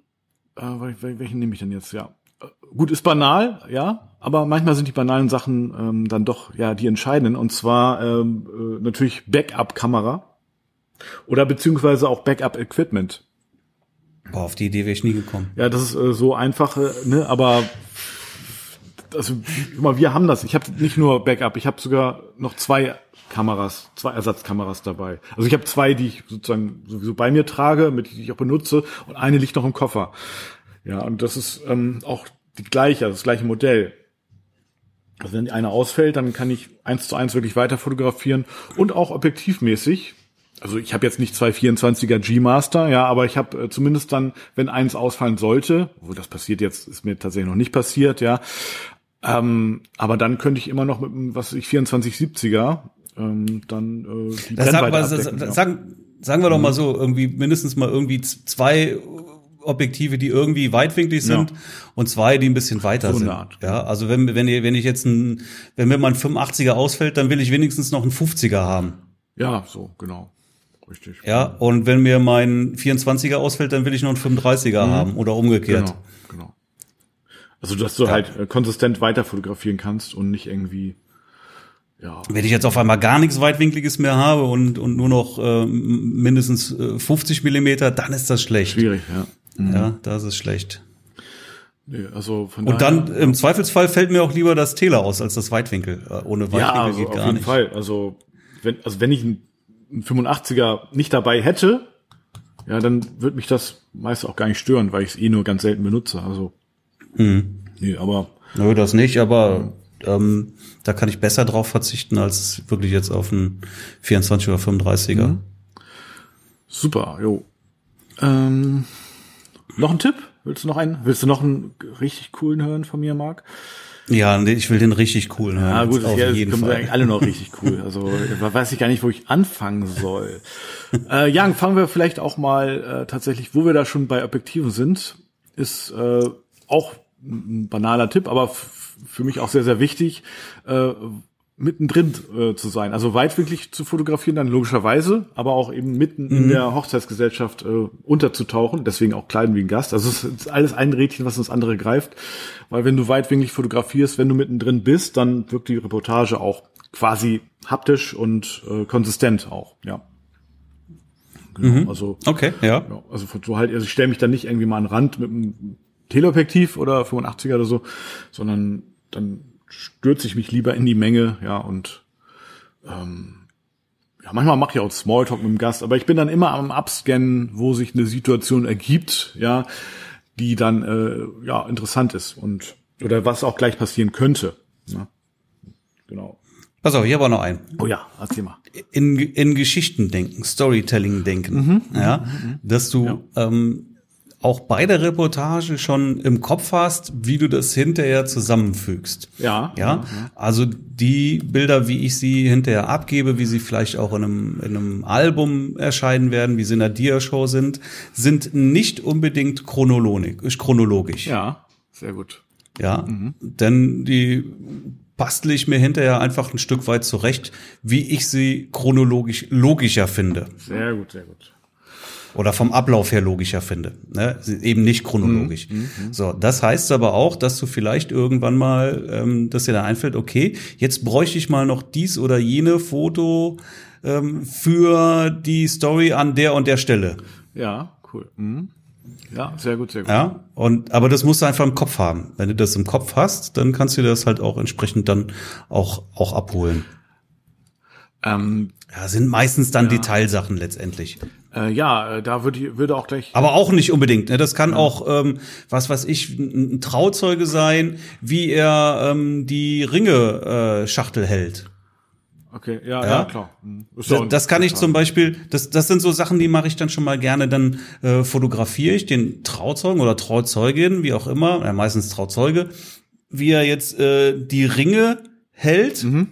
äh, welchen nehme ich denn jetzt? Ja. Äh, gut, ist banal, ja, aber manchmal sind die banalen Sachen ähm, dann doch ja die entscheidenden. Und zwar ähm, äh, natürlich Backup-Kamera oder beziehungsweise auch Backup-Equipment. Boah, auf die Idee wäre ich nie gekommen. Ja, das ist äh, so einfach, äh, ne, aber also guck mal, wir haben das. Ich habe nicht nur Backup, ich habe sogar noch zwei Kameras, zwei Ersatzkameras dabei. Also ich habe zwei, die ich sozusagen sowieso bei mir trage, mit die ich auch benutze, und eine liegt noch im Koffer. Ja, und das ist ähm, auch die gleiche, also das gleiche Modell. Also wenn die eine ausfällt, dann kann ich eins zu eins wirklich weiter fotografieren und auch objektivmäßig. Also ich habe jetzt nicht zwei 24er G-Master, ja, aber ich habe äh, zumindest dann, wenn eins ausfallen sollte, wo das passiert jetzt, ist mir tatsächlich noch nicht passiert, ja, ähm, aber dann könnte ich immer noch mit einem, was ich 2470er ähm, dann äh, die das sagen, wir, abdecken, ja. sagen, sagen wir doch mal so, irgendwie mindestens mal irgendwie zwei Objektive, die irgendwie weitwinklig sind ja. und zwei, die ein bisschen weiter so sind. Ja, also wenn, wenn, ihr, wenn ich jetzt ein, wenn mir mal ein 85er ausfällt, dann will ich wenigstens noch einen 50er haben. Ja, so, genau. Richtig. Ja, und wenn mir mein 24er ausfällt, dann will ich noch einen 35er mhm. haben oder umgekehrt. Genau, genau. Also, dass du ja. halt äh, konsistent weiter fotografieren kannst und nicht irgendwie ja. Wenn ich jetzt auf einmal gar nichts Weitwinkliges mehr habe und, und nur noch äh, mindestens äh, 50 Millimeter, dann ist das schlecht. Schwierig, ja. Mhm. Ja, das ist schlecht. Nee, also von und daher, dann im Zweifelsfall fällt mir auch lieber das Tele aus als das Weitwinkel. Äh, ohne Weitwinkel ja, also geht gar nicht. Auf jeden Fall. Also wenn, also wenn ich einen 85er nicht dabei hätte, ja, dann würde mich das meist auch gar nicht stören, weil ich es eh nur ganz selten benutze. Also hm. nee, aber Nö, das nicht, aber ähm, da kann ich besser drauf verzichten, als wirklich jetzt auf einen 24 oder 35er. Mhm. Super, jo. Ähm, noch ein Tipp? Willst du noch einen? Willst du noch einen richtig coolen hören von mir, Marc? Ja, ich will den richtig coolen hören. Ja, gut, auf ja, jeden Fall. eigentlich alle noch richtig cool. Also [LAUGHS] weiß ich gar nicht, wo ich anfangen soll. äh, Jan, fangen wir vielleicht auch mal äh, tatsächlich, wo wir da schon bei Objektiven sind, ist äh, auch ein banaler Tipp, aber für mich auch sehr, sehr wichtig, äh, mittendrin äh, zu sein. Also weitwinklig zu fotografieren dann logischerweise, aber auch eben mitten mhm. in der Hochzeitsgesellschaft äh, unterzutauchen, deswegen auch kleiden wie ein Gast. Also es ist alles ein Rädchen, was ins andere greift, weil wenn du weitwinklig fotografierst, wenn du mittendrin bist, dann wirkt die Reportage auch quasi haptisch und äh, konsistent auch, ja. Genau, mhm. also okay, ja. ja. Also so halt, also ich stelle mich dann nicht irgendwie mal an den Rand mit einem Teleobjektiv oder 85er oder so, sondern dann stürze ich mich lieber in die Menge, ja, und ähm, ja, manchmal mache ich auch Smalltalk mit dem Gast, aber ich bin dann immer am Abscannen, wo sich eine Situation ergibt, ja, die dann äh, ja interessant ist und oder was auch gleich passieren könnte. Ja. Genau. Pass auf, ich habe auch noch einen. Oh ja, erzähl mal. In, in Geschichten denken, Storytelling denken, mhm, ja, mhm, dass du ja. ähm, auch bei der Reportage schon im Kopf hast, wie du das hinterher zusammenfügst. Ja. Ja. ja. Also die Bilder, wie ich sie hinterher abgebe, wie sie vielleicht auch in einem, in einem Album erscheinen werden, wie sie in der Dia-Show sind, sind nicht unbedingt chronologisch. chronologisch. Ja, sehr gut. Ja, mhm. denn die bastle ich mir hinterher einfach ein Stück weit zurecht, wie ich sie chronologisch logischer finde. Sehr gut, sehr gut oder vom Ablauf her logischer finde. Ne? Eben nicht chronologisch. Mhm. So, das heißt aber auch, dass du vielleicht irgendwann mal, ähm, dass dir da einfällt, okay, jetzt bräuchte ich mal noch dies oder jene Foto ähm, für die Story an der und der Stelle. Ja, cool. Mhm. Ja, sehr gut, sehr gut. Ja, und aber das musst du einfach im Kopf haben. Wenn du das im Kopf hast, dann kannst du das halt auch entsprechend dann auch auch abholen. Ähm, ja, sind meistens dann ja. Detailsachen letztendlich. Äh, ja, äh, da würde würde auch gleich. Aber auch nicht unbedingt. Ne? Das kann ja. auch, ähm, was weiß ich, ein Trauzeuge sein, wie er ähm, die Ringe-Schachtel äh, hält. Okay, ja, ja, ja klar. Mhm. Das, das kann ich zum Beispiel, das, das sind so Sachen, die mache ich dann schon mal gerne, dann äh, fotografiere ich den Trauzeugen oder Trauzeugin, wie auch immer, äh, meistens Trauzeuge, wie er jetzt äh, die Ringe hält mhm.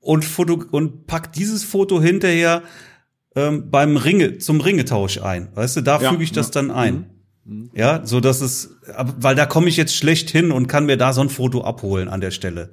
und, Foto und packt dieses Foto hinterher ähm, beim Ringe, zum Ringetausch ein. Weißt du, da ja, füge ich das ja. dann ein. Mhm. Ja, so dass es, weil da komme ich jetzt schlecht hin und kann mir da so ein Foto abholen an der Stelle.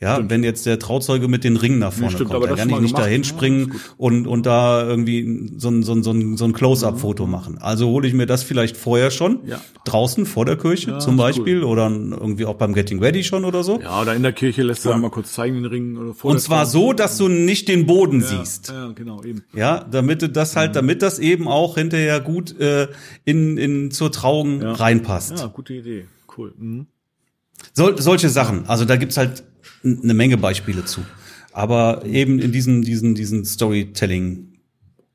Ja, ja wenn jetzt der Trauzeuge mit den Ringen nach vorne nee, stimmt, kommt, dann kann ich nicht da hinspringen ja, und, und da irgendwie so ein, so ein, so ein, so ein Close-Up-Foto mhm. machen. Also hole ich mir das vielleicht vorher schon, ja. draußen vor der Kirche ja, zum Beispiel cool. oder irgendwie auch beim Getting Ready schon oder so. Ja, oder in der Kirche lässt du einmal kurz zeigen den Ring. Oder vor und zwar so, dass du nicht den Boden siehst. Ja, genau, eben. Ja, damit du das halt, mhm. damit das eben auch hinterher gut äh, in, in zur Trauung ja. reinpasst. Gute Idee. Cool. Mhm. Sol solche Sachen. Also da gibt's halt eine Menge Beispiele zu. Aber eben in diesen, diesen, diesen Storytelling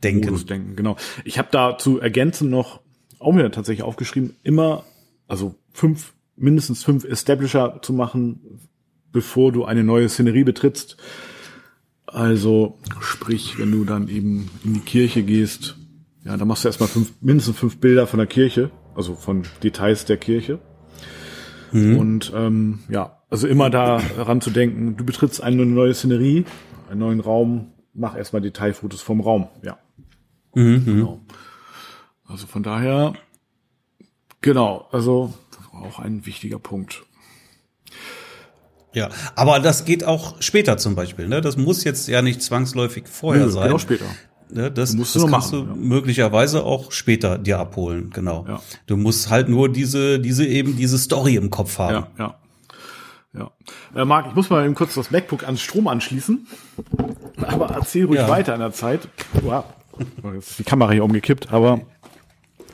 denken. Genau. Ich habe dazu ergänzend noch auch mir tatsächlich aufgeschrieben, immer, also fünf, mindestens fünf Establisher zu machen, bevor du eine neue Szenerie betrittst. Also, sprich, wenn du dann eben in die Kirche gehst, ja, dann machst du erstmal fünf, mindestens fünf Bilder von der Kirche also von Details der Kirche. Mhm. Und ähm, ja, also immer daran zu denken, du betrittst eine neue Szenerie, einen neuen Raum, mach erstmal Detailfotos vom Raum, ja. Mhm. mhm. Genau. Also von daher, genau, also auch ein wichtiger Punkt. Ja, aber das geht auch später zum Beispiel. Ne? Das muss jetzt ja nicht zwangsläufig vorher Nö, sein. Geht auch später. Ne, das, musst das kannst machen, du ja. möglicherweise auch später dir abholen, genau. Ja. Du musst halt nur diese, diese eben diese Story im Kopf haben. Ja, ja. ja. Äh, Marc, ich muss mal eben kurz das MacBook ans Strom anschließen. Aber erzähl ruhig ja. weiter in der Zeit. Wow. Jetzt ist die Kamera hier umgekippt, aber.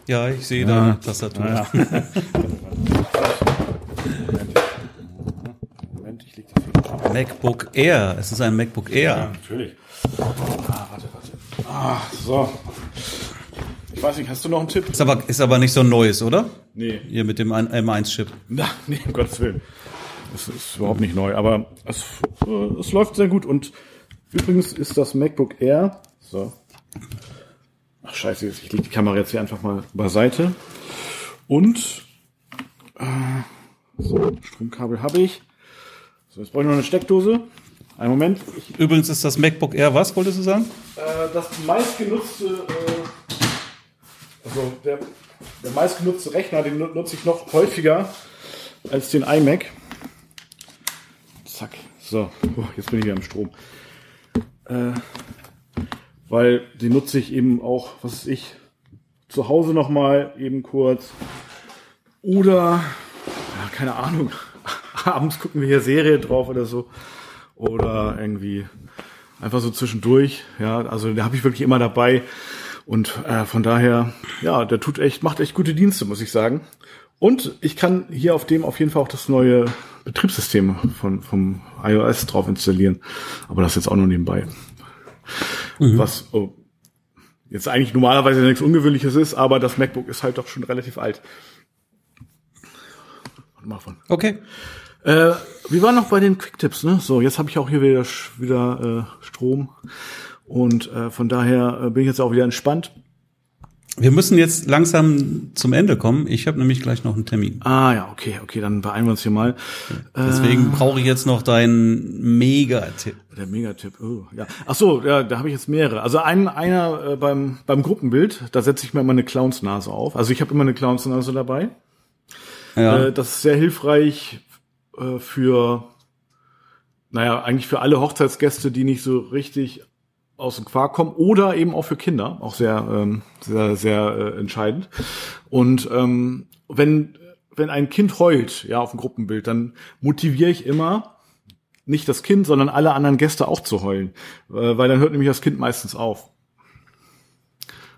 Ja, ich sehe ja. deine Tastatur. Ja. [LAUGHS] Moment, ich leg die MacBook Air. Es ist ein MacBook Air. Ja, natürlich. Ah, Ah, so. Ich weiß nicht, hast du noch einen Tipp? Ist aber, ist aber nicht so ein neues, oder? Nee. Hier mit dem M1-Chip. Na, nee, um Gottes Willen. Das ist überhaupt nicht neu, aber es, äh, es läuft sehr gut. Und übrigens ist das MacBook Air. So. Ach scheiße, ich lege die Kamera jetzt hier einfach mal beiseite. Und äh, so, Stromkabel habe ich. So, jetzt brauche ich noch eine Steckdose. Einen Moment. Ich Übrigens ist das MacBook Air was, wolltest du sagen? Äh, das meistgenutzte, äh, also der, der meistgenutzte Rechner, den nutze ich noch häufiger als den iMac. Zack. So, oh, jetzt bin ich wieder im Strom. Äh, weil den nutze ich eben auch, was weiß ich, zu Hause nochmal eben kurz. Oder, ja, keine Ahnung, [LAUGHS] abends gucken wir hier Serie drauf oder so oder irgendwie einfach so zwischendurch. Ja, also da habe ich wirklich immer dabei. Und äh, von daher, ja, der tut echt, macht echt gute Dienste, muss ich sagen. Und ich kann hier auf dem auf jeden Fall auch das neue Betriebssystem von, vom iOS drauf installieren. Aber das jetzt auch nur nebenbei. Mhm. Was oh, jetzt eigentlich normalerweise nichts Ungewöhnliches ist, aber das MacBook ist halt doch schon relativ alt. Okay. Äh, wir waren noch bei den Quicktips, ne? So, jetzt habe ich auch hier wieder, wieder äh, Strom und äh, von daher äh, bin ich jetzt auch wieder entspannt. Wir müssen jetzt langsam zum Ende kommen. Ich habe nämlich gleich noch einen Termin. Ah ja, okay, okay, dann beeilen wir uns hier mal. Deswegen äh, brauche ich jetzt noch deinen Megatipp. Der Megatipp, oh, ja. Ach so, ja, da habe ich jetzt mehrere. Also ein, einer äh, beim beim Gruppenbild, da setze ich mir immer eine Clownsnase auf. Also ich habe immer eine Clownsnase dabei. Ja. Äh, das ist sehr hilfreich äh, für, naja, eigentlich für alle Hochzeitsgäste, die nicht so richtig aus dem Quark kommen oder eben auch für Kinder, auch sehr, ähm, sehr, sehr äh, entscheidend. Und ähm, wenn wenn ein Kind heult, ja, auf dem Gruppenbild, dann motiviere ich immer nicht das Kind, sondern alle anderen Gäste auch zu heulen, äh, weil dann hört nämlich das Kind meistens auf.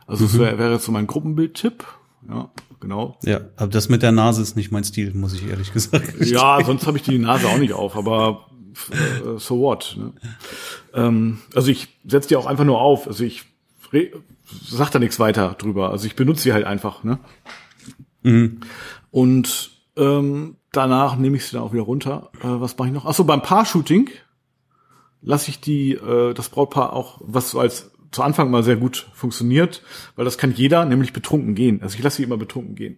Also mhm. das wäre wär jetzt so mein Gruppenbild-Tipp. Ja, genau. Ja, aber das mit der Nase ist nicht mein Stil, muss ich ehrlich gesagt. Ja, sonst habe ich die Nase auch nicht auf, aber äh, so what? Ne? Ähm, also ich setze die auch einfach nur auf. Also ich sag da nichts weiter drüber. Also ich benutze sie halt einfach. Ne? Mhm. Und ähm, danach nehme ich sie dann auch wieder runter. Äh, was mache ich noch? Achso, beim Paar-Shooting lasse ich die äh, das Brautpaar auch, was so als zu Anfang mal sehr gut funktioniert, weil das kann jeder, nämlich betrunken gehen. Also ich lasse sie immer betrunken gehen.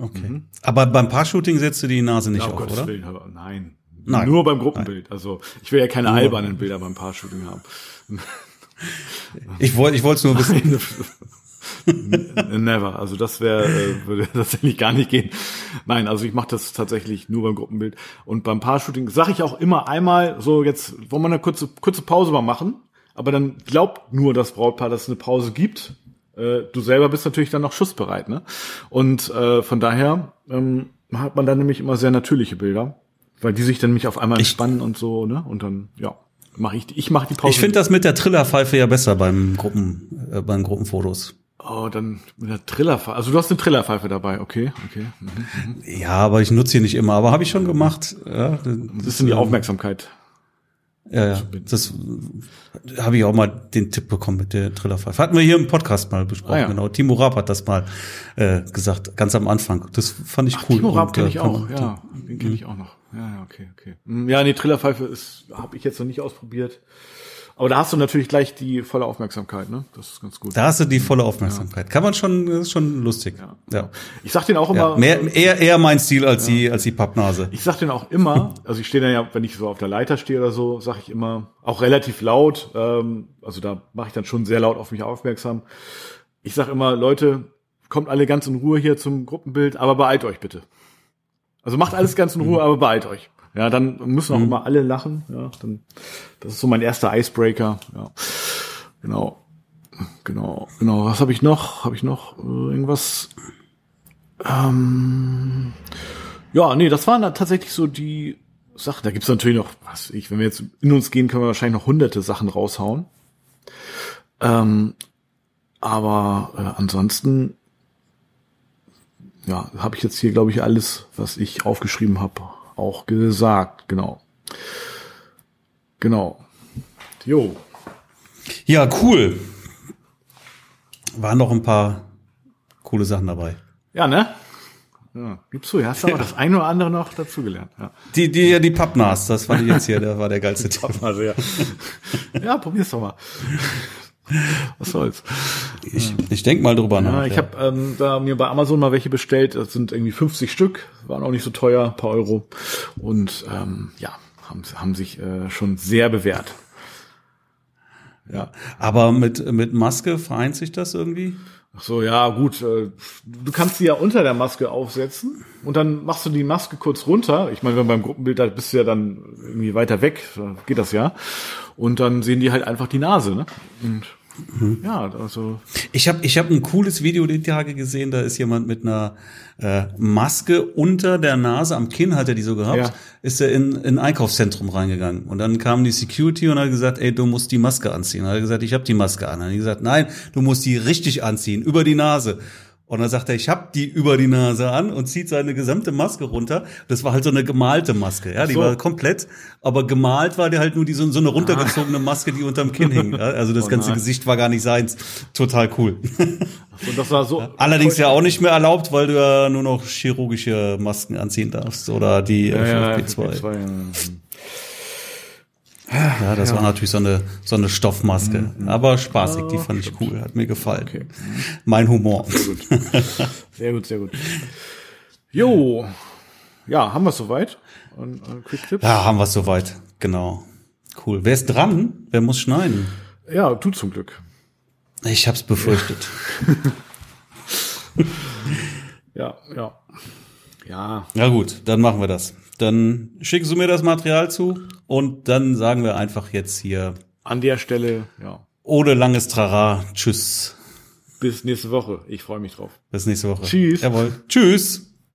Okay. Mhm. Aber beim Paar-Shooting setzt du die Nase nicht ja, auf, oder? Willen, nein. Nein. Nur beim Gruppenbild. Nein. Also ich will ja keine nur. albernen Bilder beim Paar-Shooting haben. Ich wollte ich wollte es nur wissen. Never. Also das wäre äh, würde [LAUGHS] tatsächlich gar nicht gehen. Nein, also ich mache das tatsächlich nur beim Gruppenbild und beim Paar-Shooting sage ich auch immer einmal so jetzt wollen wir eine kurze kurze Pause mal machen, aber dann glaubt nur das Brautpaar, dass es eine Pause gibt. Äh, du selber bist natürlich dann noch schussbereit, ne? Und äh, von daher ähm, hat man dann nämlich immer sehr natürliche Bilder weil die sich dann mich auf einmal entspannen ich, und so, ne? Und dann, ja, mache ich, ich mache die Pause. Ich finde das mit der Trillerpfeife ja besser beim Gruppen, äh, beim Gruppenfotos. Oh, dann mit der Trillerpfeife. Also du hast eine Trillerpfeife dabei, okay, okay. Mhm, mhm. Ja, aber ich nutze sie nicht immer, aber habe ich schon gemacht. Ja, das, das ist die Aufmerksamkeit. Ja, ja. Das habe ich auch mal den Tipp bekommen mit der Trillerpfeife. Hatten wir hier im Podcast mal besprochen, ah, ja. genau. Timo Raab hat das mal äh, gesagt, ganz am Anfang. Das fand ich Ach, cool. Timo Raab kenne ich auch, ja. Den kenne ich auch noch. Ja, ja, okay, okay. Hm, ja, nee, Trillerpfeife ist, habe ich jetzt noch nicht ausprobiert. Aber da hast du natürlich gleich die volle Aufmerksamkeit, ne? Das ist ganz gut. Da hast du die volle Aufmerksamkeit. Ja. Kann man schon, das ist schon lustig. Ja. ja. Ich sag den auch immer. Ja. Mehr, eher, eher mein Stil als die, als die Pappnase. Ich sag den auch immer, [LAUGHS] also ich stehe da ja, wenn ich so auf der Leiter stehe oder so, sag ich immer, auch relativ laut, ähm, also da mache ich dann schon sehr laut auf mich aufmerksam. Ich sag immer, Leute, kommt alle ganz in Ruhe hier zum Gruppenbild, aber beeilt euch bitte. Also macht alles ganz in Ruhe, mhm. aber beeilt euch. Ja, dann müssen auch mhm. immer alle lachen. Ja, dann, das ist so mein erster Icebreaker. Ja, genau, genau, genau. Was habe ich noch? Habe ich noch äh, irgendwas? Ähm, ja, nee, das waren tatsächlich so die Sachen. Da gibt's natürlich noch, was ich, wenn wir jetzt in uns gehen, können wir wahrscheinlich noch hunderte Sachen raushauen. Ähm, aber äh, ansonsten ja, habe ich jetzt hier, glaube ich, alles, was ich aufgeschrieben habe, auch gesagt. Genau. Genau. Jo. Ja, cool. Waren noch ein paar coole Sachen dabei. Ja, ne? Ja, gibst du, hast aber [LAUGHS] das eine oder andere noch dazugelernt. Ja. Die, die, die Pappnas, das fand ich jetzt hier, der war der geilste Tipp. Ja. [LAUGHS] ja, probier's doch mal. [LAUGHS] Was soll's. Ich, ich denk mal drüber nach. Ja, ich ja. habe ähm, da mir bei Amazon mal welche bestellt. Das sind irgendwie 50 Stück, waren auch nicht so teuer, paar Euro. Und ähm, ja, haben, haben sich äh, schon sehr bewährt. Ja. Aber mit, mit Maske vereint sich das irgendwie? Ach so, ja, gut. Äh, du kannst sie ja unter der Maske aufsetzen und dann machst du die Maske kurz runter. Ich meine, wenn beim Gruppenbild da bist du ja dann irgendwie weiter weg, geht das ja. Und dann sehen die halt einfach die Nase, ne? Und Mhm. Ja, also. Ich habe ich hab ein cooles Video die Tage gesehen, da ist jemand mit einer äh, Maske unter der Nase, am Kinn hat er die so gehabt, ja. ist er in, in ein Einkaufszentrum reingegangen. Und dann kam die Security und hat gesagt, ey, du musst die Maske anziehen. Und er hat gesagt, ich habe die Maske an. Und er hat gesagt, nein, du musst die richtig anziehen, über die Nase. Und dann sagt er, ich hab die über die Nase an und zieht seine gesamte Maske runter. Das war halt so eine gemalte Maske, ja, die so. war komplett, aber gemalt war der halt nur die so, so eine runtergezogene Maske, die unterm Kinn hing. Also das oh ganze Gesicht war gar nicht seins. Total cool. Und das war so. [LAUGHS] Allerdings ja auch nicht mehr erlaubt, weil du ja nur noch chirurgische Masken anziehen darfst oder die ja, FFP2. Ja, FFP2 ja. Ja, das ja. war natürlich so eine, so eine Stoffmaske. Mhm. Aber spaßig, die fand ich cool, hat mir gefallen. Okay. Mein Humor. Sehr gut. Sehr gut, sehr gut. Jo. Ja, haben wir es soweit? Und, äh, Quick Tips? Ja, haben wir es soweit. Genau. Cool. Wer ist dran? Wer muss schneiden? Ja, du zum Glück. Ich hab's befürchtet. [LAUGHS] ja, ja. Ja. Ja gut, dann machen wir das. Dann schicken Sie mir das Material zu und dann sagen wir einfach jetzt hier. An der Stelle, ja. Ohne langes Trara. Tschüss. Bis nächste Woche. Ich freue mich drauf. Bis nächste Woche. Tschüss. Jawohl. Tschüss.